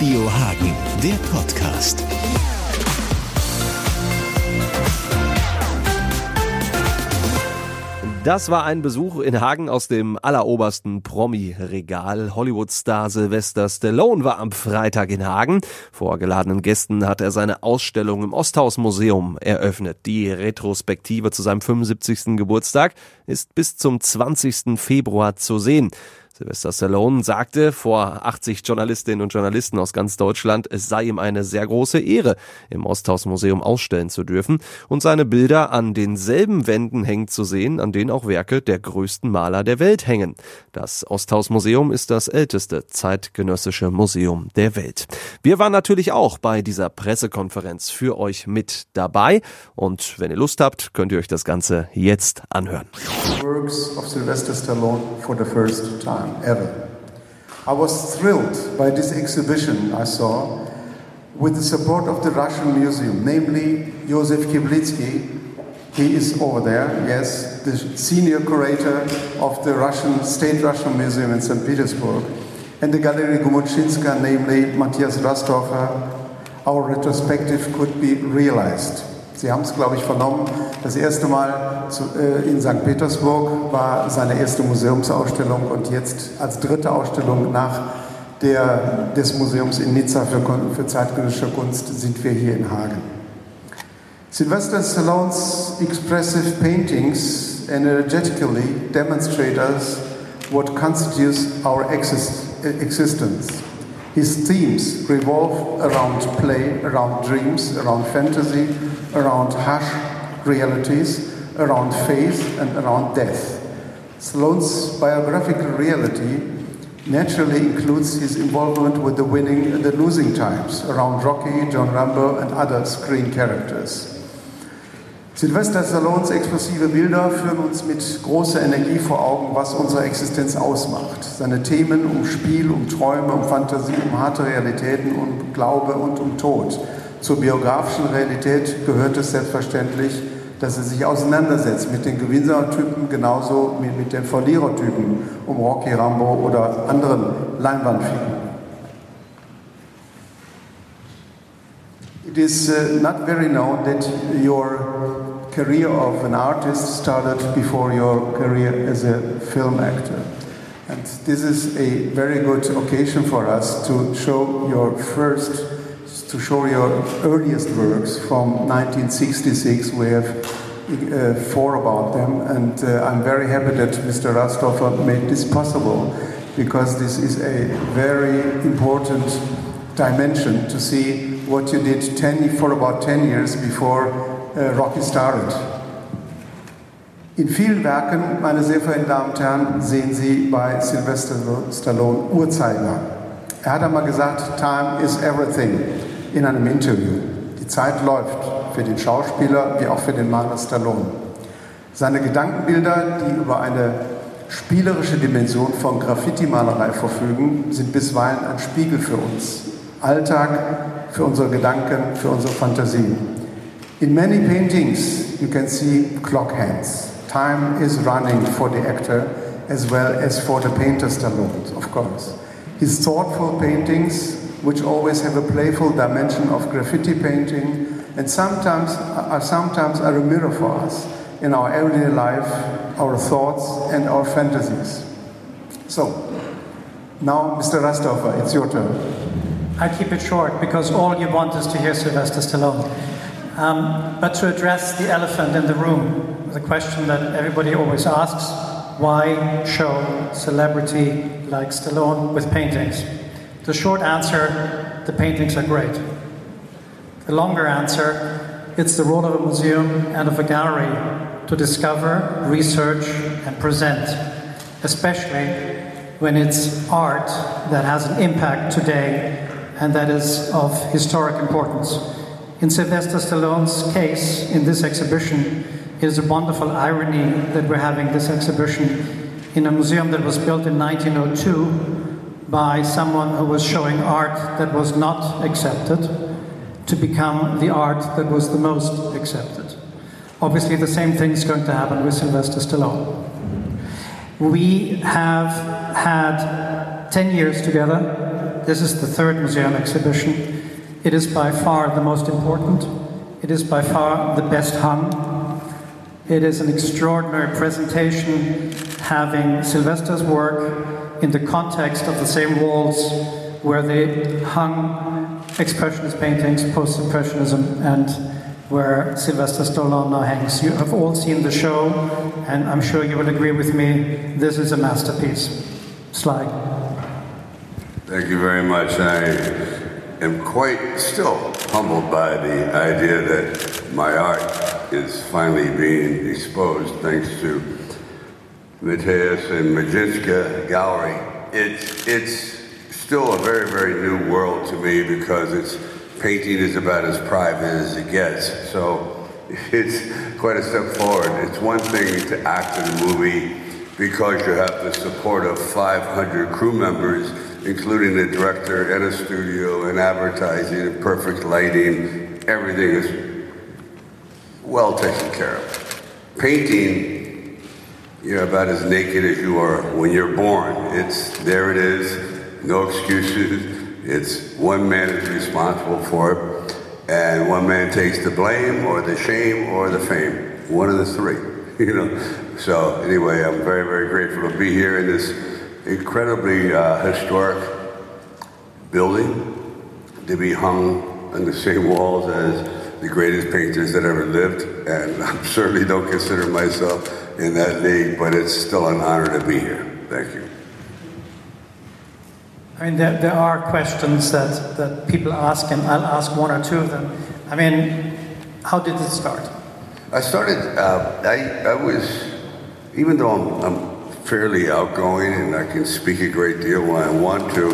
Radio Hagen, der Podcast. Das war ein Besuch in Hagen aus dem allerobersten Promi-Regal. Hollywood-Star Sylvester Stallone war am Freitag in Hagen. Vor geladenen Gästen hat er seine Ausstellung im Osthaus-Museum eröffnet. Die Retrospektive zu seinem 75. Geburtstag ist bis zum 20. Februar zu sehen. Sylvester Stallone sagte vor 80 Journalistinnen und Journalisten aus ganz Deutschland, es sei ihm eine sehr große Ehre, im Osthaus-Museum ausstellen zu dürfen und seine Bilder an denselben Wänden hängen zu sehen, an denen auch Werke der größten Maler der Welt hängen. Das Osthaus-Museum ist das älteste zeitgenössische Museum der Welt. Wir waren natürlich auch bei dieser Pressekonferenz für euch mit dabei und wenn ihr Lust habt, könnt ihr euch das Ganze jetzt anhören. Works of Sylvester Stallone for the first time. Ever. I was thrilled by this exhibition I saw with the support of the Russian Museum, namely Josef Kiblitsky. He is over there, yes, the senior curator of the Russian State Russian Museum in St. Petersburg, and the Gallery Gmurzynska, namely Mathias Rastorfer. Our retrospective could be realized. Sie haben es, glaube ich, vernommen. Das erste Mal zu, äh, in St. Petersburg war seine erste Museumsausstellung und jetzt als dritte Ausstellung nach der, des Museums in Nizza für, für zeitgenössische Kunst sind wir hier in Hagen. Sylvester Stallone's expressive paintings energetically demonstrate us what constitutes our exist existence. His themes revolve around play, around dreams, around fantasy, around harsh realities, around faith, and around death. Stallone's biographical reality naturally includes his involvement with the winning and the losing times around Rocky, John Rambo, and other screen characters. Sylvester Stallones expressive Bilder führen uns mit großer Energie vor Augen, was unsere Existenz ausmacht. Seine Themen um Spiel, um Träume, um Fantasie, um harte Realitäten, um Glaube und um Tod. Zur biografischen Realität gehört es selbstverständlich, dass er sich auseinandersetzt mit den Gewinnertypen genauso wie mit den Verlierertypen um Rocky Rambo oder anderen Leinwandfiguren. It is uh, not very known that your career of an artist started before your career as a film actor. And this is a very good occasion for us to show your first, to show your earliest works from 1966. We have uh, four about them, and uh, I'm very happy that Mr. Rastorfer made this possible because this is a very important dimension to see what you did 10, for about 10 years before uh, Rocky started. In vielen Werken, meine sehr verehrten Damen und Herren, sehen Sie bei Sylvester Stallone Uhrzeiger. Er hat einmal gesagt, Time is everything in einem Interview. Die Zeit läuft für den Schauspieler wie auch für den Maler Stallone. Seine Gedankenbilder, die über eine spielerische Dimension von Graffiti-Malerei verfügen, sind bisweilen ein Spiegel für uns. Alltag, für unsere Gedanken, für unsere Fantasie. In many paintings, you can see clock hands. Time is running for the actor as well as for the painter Stallone, of course. His thoughtful paintings, which always have a playful dimension of graffiti painting, and sometimes are sometimes are a mirror for us in our everyday life, our thoughts and our fantasies. So, now, Mr. Rastorfer, it's your turn. I keep it short because all you want is to hear Sylvester Stallone. Um, but to address the elephant in the room, the question that everybody always asks why show celebrity like Stallone with paintings? The short answer the paintings are great. The longer answer it's the role of a museum and of a gallery to discover, research, and present, especially when it's art that has an impact today and that is of historic importance. In Sylvester Stallone's case, in this exhibition, it is a wonderful irony that we're having this exhibition in a museum that was built in 1902 by someone who was showing art that was not accepted to become the art that was the most accepted. Obviously, the same thing is going to happen with Sylvester Stallone. We have had 10 years together this is the third museum exhibition. It is by far the most important. It is by far the best hung. It is an extraordinary presentation having Sylvester's work in the context of the same walls where they hung Expressionist paintings, Post Impressionism, and where Sylvester Stallone now hangs. You have all seen the show, and I'm sure you will agree with me, this is a masterpiece. Slag. Thank you very much. I am quite still humbled by the idea that my art is finally being exposed thanks to Mathias and Gmurzynska Gallery. It's, it's still a very, very new world to me because it's painting is about as private as it gets. So it's quite a step forward. It's one thing to act in a movie because you have the support of 500 crew members, including the director and a studio and advertising and perfect lighting. Everything is well taken care of. Painting, you're about as naked as you are when you're born. It's there it is, no excuses. It's one man is responsible for it, and one man takes the blame or the shame or the fame. One of the three, you know. So anyway, I'm very, very grateful to be here in this incredibly uh, historic building, to be hung on the same walls as the greatest painters that ever lived, and I certainly don't consider myself in that league, but it's still an honor to be here. Thank you. I mean, there, there are questions that, that people ask, and I'll ask one or two of them. I mean, how did it start? I started, uh, I, I was, even though I'm, I'm fairly outgoing and I can speak a great deal when I want to,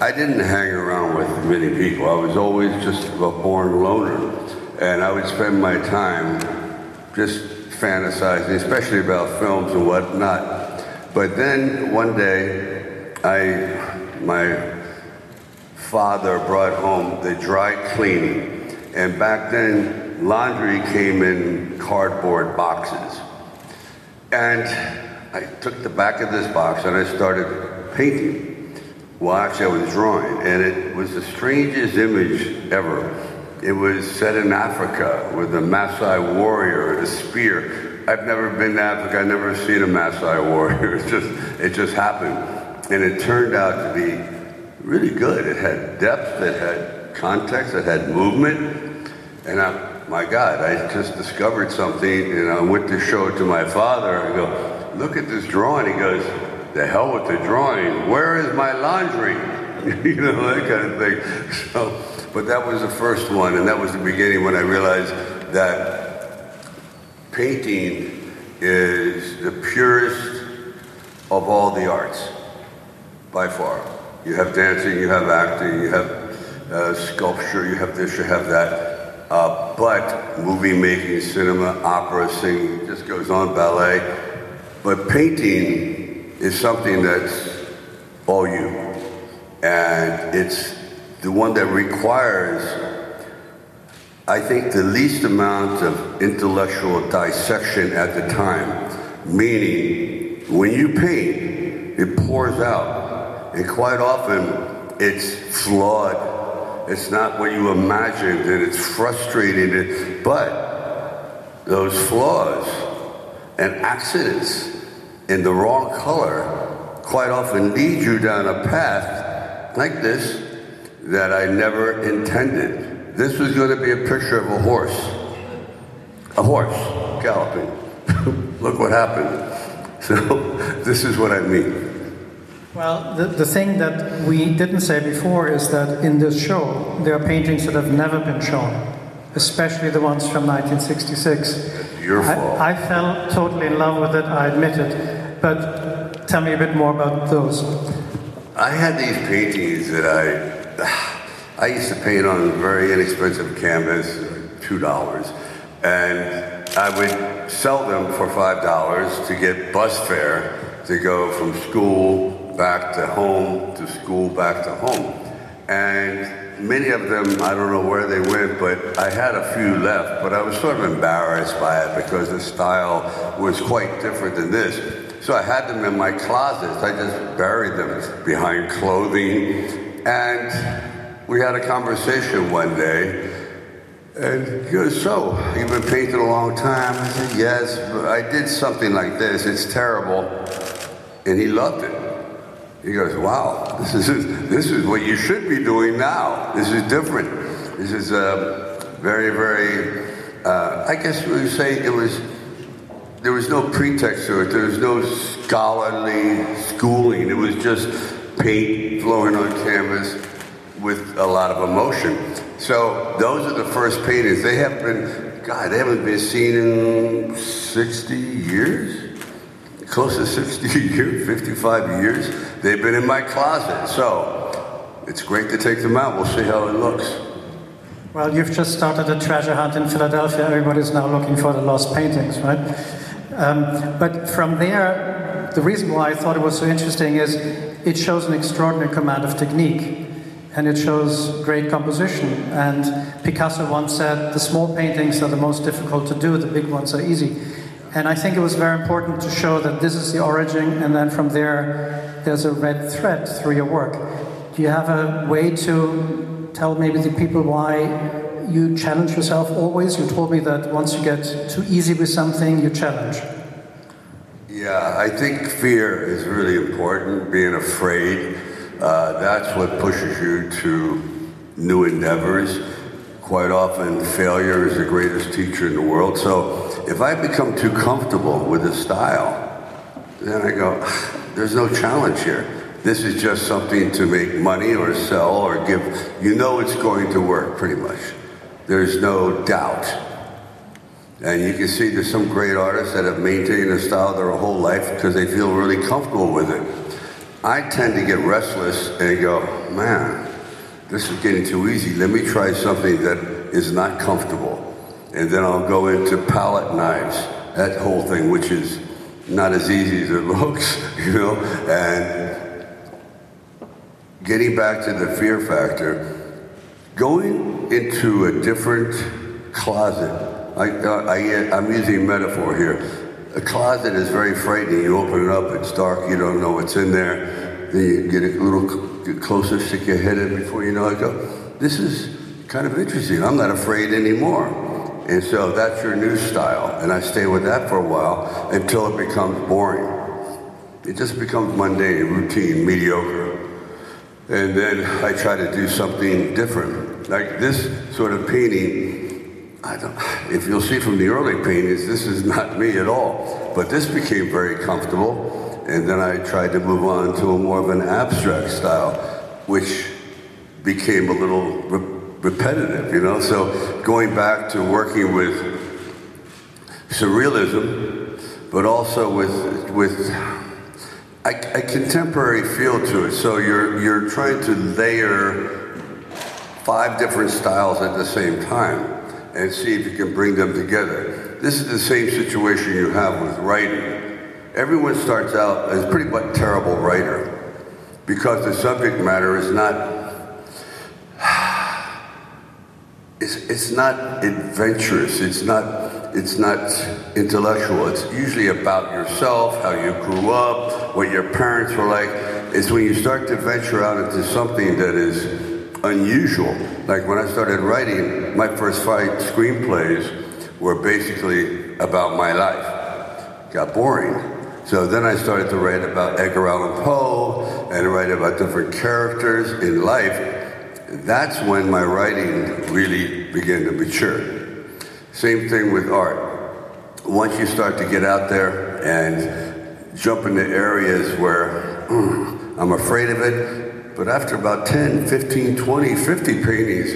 I didn't hang around with many people. I was always just a born loner. And I would spend my time just fantasizing, especially about films and whatnot. But then one day, I my father brought home the dry cleaning. And back then, laundry came in cardboard boxes. And I took the back of this box and I started painting. Well, actually, I was drawing, and it was the strangest image ever. It was set in Africa with a Maasai warrior a spear. I've never been to Africa. I've never seen a Maasai warrior. It just, it just happened. And it turned out to be really good. It had depth, it had context, it had movement. And I, my God, I just discovered something and I went to show it to my father. I go, look at this drawing. He goes, the hell with the drawing. Where is my laundry? you know, that kind of thing. So, but that was the first one, and that was the beginning when I realized that painting is the purest of all the arts by far. You have dancing, you have acting, you have uh, sculpture, you have this, you have that. Uh, but movie making, cinema, opera, singing, just goes on, ballet. But painting is something that's all you. And it's the one that requires, I think, the least amount of intellectual dissection at the time. Meaning, when you paint, it pours out and quite often, it's flawed. It's not what you imagined, and it's frustrating. But those flaws and accidents in the wrong color quite often lead you down a path like this that I never intended. This was going to be a picture of a horse. A horse galloping. Look what happened. So, this is what I mean. Well, the, the thing that we didn't say before is that in this show, there are paintings that have never been shown, especially the ones from 1966. Your fault. I, I fell totally in love with it, I admit it. But tell me a bit more about those. I had these paintings that I, I used to paint on very inexpensive canvas, two dollars, and I would sell them for five dollars to get bus fare to go from school back to home, to school, back to home. And many of them, I don't know where they went, but I had a few left, but I was sort of embarrassed by it because the style was quite different than this. So I had them in my closet. I just buried them behind clothing. And we had a conversation one day, and he goes, So, you've been painting a long time? I said, Yes, I did something like this. It's terrible. And he loved it. He goes, Wow, this is, this is what you should be doing now. This is different. This is uh, very, very, uh, I guess we would say it was there was no pretext to it. There was no scholarly schooling. It was just paint flowing on canvas with a lot of emotion. So those are the first paintings. They have been, God, they haven't been seen in 60 years? Close to 60 years, 55 years. They've been in my closet. So it's great to take them out. We'll see how it looks. Well, you've just started a treasure hunt in Philadelphia. Everybody's now looking for the lost paintings, right? Um, but from there, the reason why I thought it was so interesting is it shows an extraordinary command of technique and it shows great composition. And Picasso once said, the small paintings are the most difficult to do, the big ones are easy. And I think it was very important to show that this is the origin, and then from there, there's a red thread through your work. Do you have a way to tell maybe the people why you challenge yourself always? You told me that once you get too easy with something, you challenge. Yeah, I think fear is really important, being afraid. Uh, that's what pushes you to new endeavors. Quite often, failure is the greatest teacher in the world. So if I become too comfortable with a style, then I go, there's no challenge here. This is just something to make money or sell or give. You know it's going to work pretty much. There's no doubt. And you can see there's some great artists that have maintained a style their whole life because they feel really comfortable with it. I tend to get restless and go, man, this is getting too easy. Let me try something that is not comfortable. And then I'll go into palette knives, that whole thing, which is not as easy as it looks, you know? And getting back to the fear factor, Going into a different closet, I, uh, I, am using metaphor here. A closet is very frightening. You open it up, it's dark, you don't know what's in there. Then you get a little get closer, stick your head in before you know it. Go, this is kind of interesting. I'm not afraid anymore. And so that's your new style. And I stay with that for a while until it becomes boring. It just becomes mundane, routine, mediocre. And then I try to do something different. Like this sort of painting, I don't, if you'll see from the early paintings, this is not me at all. But this became very comfortable. And then I tried to move on to a more of an abstract style, which became a little re- repetitive, you know? So going back to working with surrealism, but also with, with a, a, contemporary feel to it. So you're you're trying to layer five different styles at the same time and see if you can bring them together. This is the same situation you have with writing. Everyone starts out as pretty much terrible writer because the subject matter is not it's, it's not adventurous. It's not it's not intellectual. It's usually about yourself, how you grew up, what your parents were like. It's when you start to venture out into something that is unusual. Like when I started writing, my first five screenplays were basically about my life. Got boring. So then I started to write about Edgar Allan Poe and write about different characters in life. That's when my writing really began to mature. Same thing with art. Once you start to get out there and jump into areas where I'm afraid of it, but after about 10, 15, 20, 50 paintings,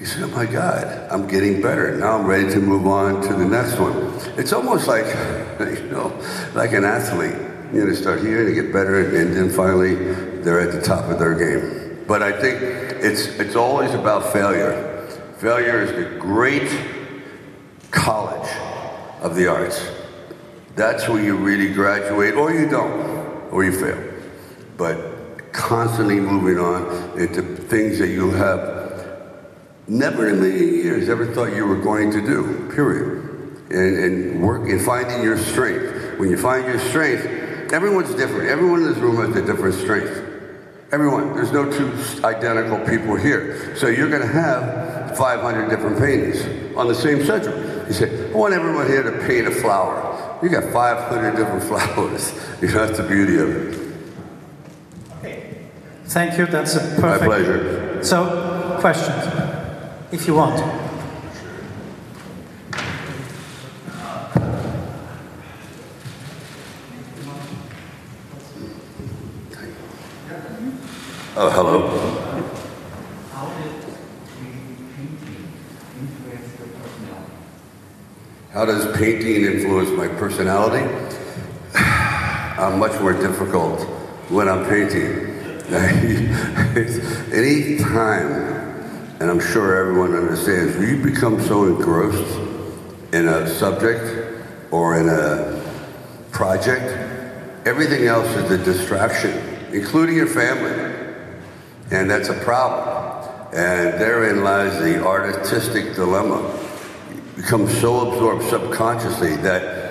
you said, oh my God, I'm getting better. Now I'm ready to move on to the next one. It's almost like, you know, like an athlete. You know, they start here to get better, and then finally they're at the top of their game. But I think it's, it's always about failure. Failure is the great college of the arts. That's where you really graduate, or you don't, or you fail. But constantly moving on into things that you have never in a million years ever thought you were going to do, period. And, and work and finding your strength. When you find your strength, everyone's different. Everyone in this room has a different strength. Everyone. There's no two identical people here. So you're going to have 500 different paintings on the same subject. You say, I want everyone here to paint a flower. You got 500 different flowers. You know, that's the beauty of it. Thank you. That's a perfect. My pleasure. So, questions, if you want. Oh, hello. How does painting influence my personality? I'm much more difficult when I'm painting. Any time, and I'm sure everyone understands, you become so engrossed in a subject or in a project, everything else is a distraction, including your family. And that's a problem. And therein lies the artistic dilemma. You become so absorbed subconsciously that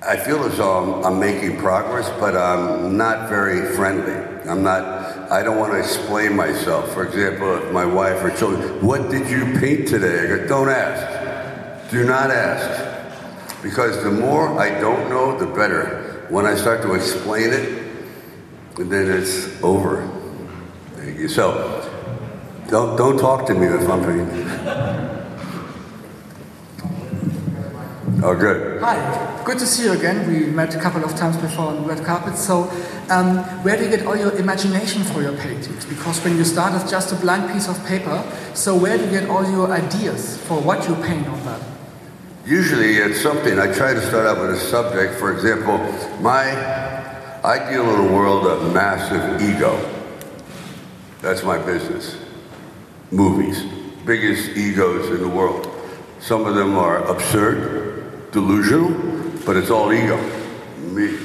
I feel as though I'm, I'm making progress, but I'm not very friendly. I'm not, I don't want to explain myself. For example, if my wife or children, what did you paint today? I go, don't ask. Do not ask. Because the more I don't know, the better. When I start to explain it, then it's over. Thank you. So, don't, don't talk to me if I'm painting. Oh, good. Hi, good to see you again. We met a couple of times before on red carpet. So, um, where do you get all your imagination for your paintings? Because when you start as just a blank piece of paper, so where do you get all your ideas for what you paint on that? Usually it's something, I try to start out with a subject. For example, my, I deal in a world of massive ego. That's my business. Movies. Biggest egos in the world. Some of them are absurd, delusional, but it's all ego. Me.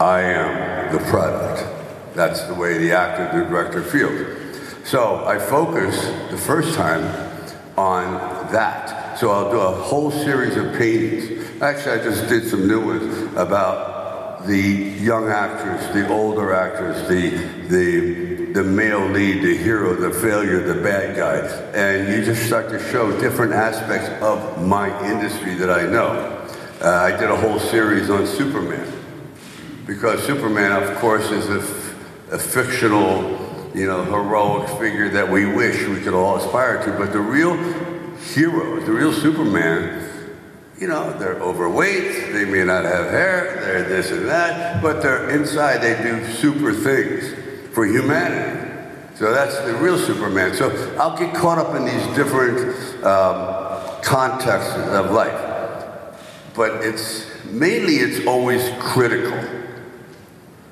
I am the product. That's the way the actor, the director feels. So I focus the first time on that. So I'll do a whole series of paintings. Actually, I just did some new ones about the young actors, the older actors, the, the, the male lead, the hero, the failure, the bad guy. And you just start to show different aspects of my industry that I know. Uh, I did a whole series on Superman because Superman, of course, is a, fictional, you know, heroic figure that we wish we could all aspire to. But the real heroes, the real Superman, you know, they're overweight, they may not have hair, they're this and that, but they're inside, they do super things for humanity. So that's the real Superman. So I'll get caught up in these different um, contexts of life. But it's mainly it's always critical.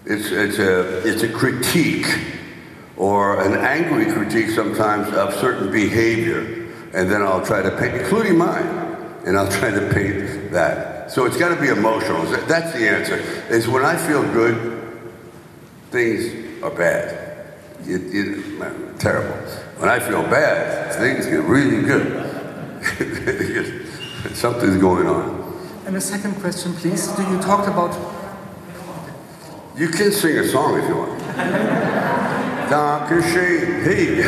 It's, it's, a, it's a critique or an angry critique sometimes of certain behavior. And then I'll try to paint, including mine, and I'll try to paint that. So it's got to be emotional. That's the answer. Is when I feel good, things are bad. It, it, terrible. When I feel bad, things get really good. Something's going on. And the second question, please. Do you talk about You can sing a song if you want. Danke schön. Hey.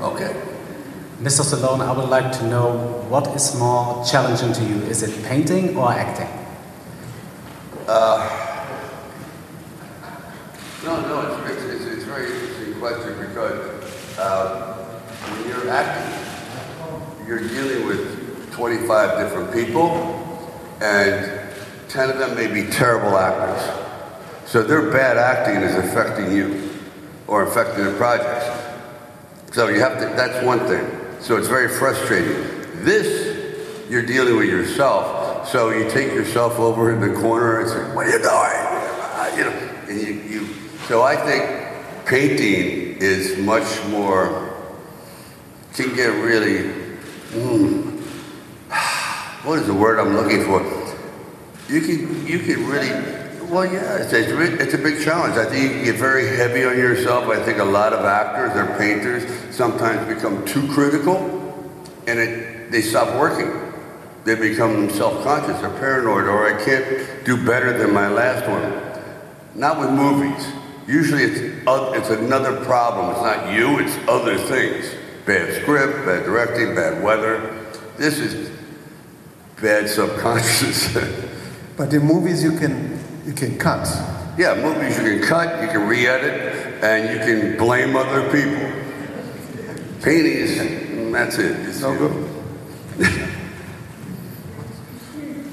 Okay. Mr. Stallone, I would like to know what is more challenging to you? Is it painting or acting? No, no, it's, it's, it's, it's a very interesting question because uh, when you're acting, you're dealing with 25 different people, and 10 of them may be terrible actors. So their bad acting is affecting you or affecting the projects. So you have to, that's one thing. So it's very frustrating. This, you're dealing with yourself. So you take yourself over in the corner and say, what are you doing? You know, and you, you, so I think painting is much more, can get really, mm, what is the word I'm looking for? You can, you can really, well, yeah, it's, it's, a big challenge. I think you get very heavy on yourself. I think a lot of actors or painters sometimes become too critical and it, they stop working. They become self-conscious or paranoid or I can't do better than my last one. Not with movies. Usually it's, it's another problem. It's not you, it's other things. Bad script, bad directing, bad weather. This is bad subconscious. but in movies you can you can cut. Yeah, movies you can cut, you can re-edit, and you can blame other people. Paintings, that's it. It's no good.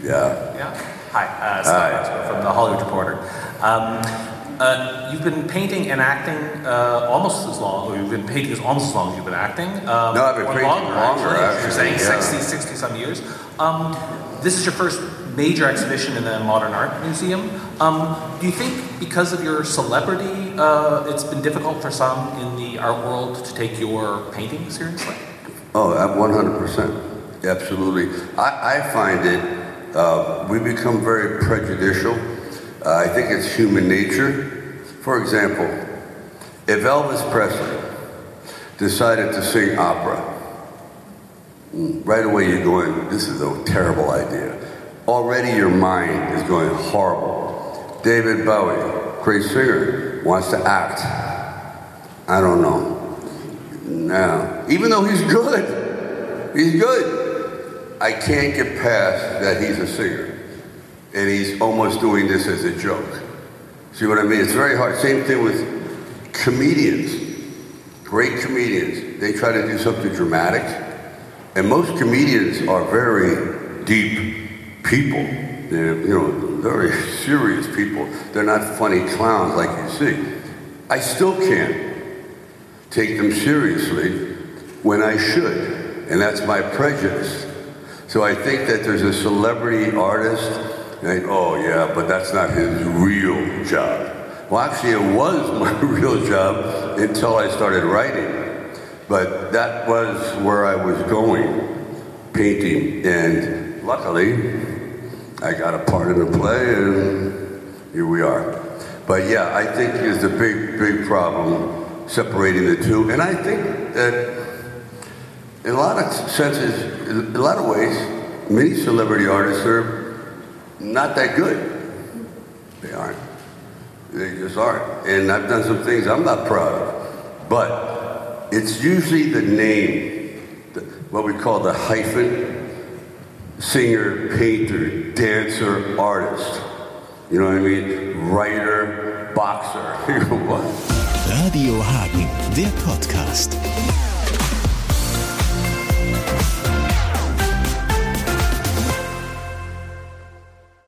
yeah. Yeah. Hi, uh, Scott from the Hollywood Reporter. Um, uh, you've been painting and acting uh, almost as long, or you've been painting as almost as long as you've been acting. Um, no, I've been painting longer, longer actually. You're saying yeah. 60, 60 some years. Um, this is your first major exhibition in the Modern Art Museum. Um, do you think because of your celebrity, uh, it's been difficult for some in the art world to take your painting seriously? Oh, 100%. Absolutely. I, I find it, uh, we become very prejudicial. Uh, I think it's human nature. For example, if Elvis Presley decided to sing opera, right away you're going, this is a terrible idea. Already your mind is going horrible. David Bowie, great singer, wants to act. I don't know. Now, Even though he's good, he's good. I can't get past that he's a singer. And he's almost doing this as a joke. See what I mean? It's very hard. Same thing with comedians. Great comedians. They try to do something dramatic. And most comedians are very deep people. They're, you know, very serious people. They're not funny clowns like you see. I still can't take them seriously when I should. And that's my prejudice. So I think that there's a celebrity artist, and oh yeah, but that's not his real job. Well, actually, it was my real job until I started writing. But that was where I was going, painting. And luckily, I got a part in the play, and here we are. But yeah, I think it's a big, big problem separating the two. And I think that in a lot of senses, in a lot of ways, many celebrity artists are not that good. They aren't. They just aren't. And I've done some things I'm not proud of. But it's usually the name, the, what we call the hyphen, singer, painter, dancer, artist. You know what I mean? Writer, boxer. What radio Hagen, der Podcast.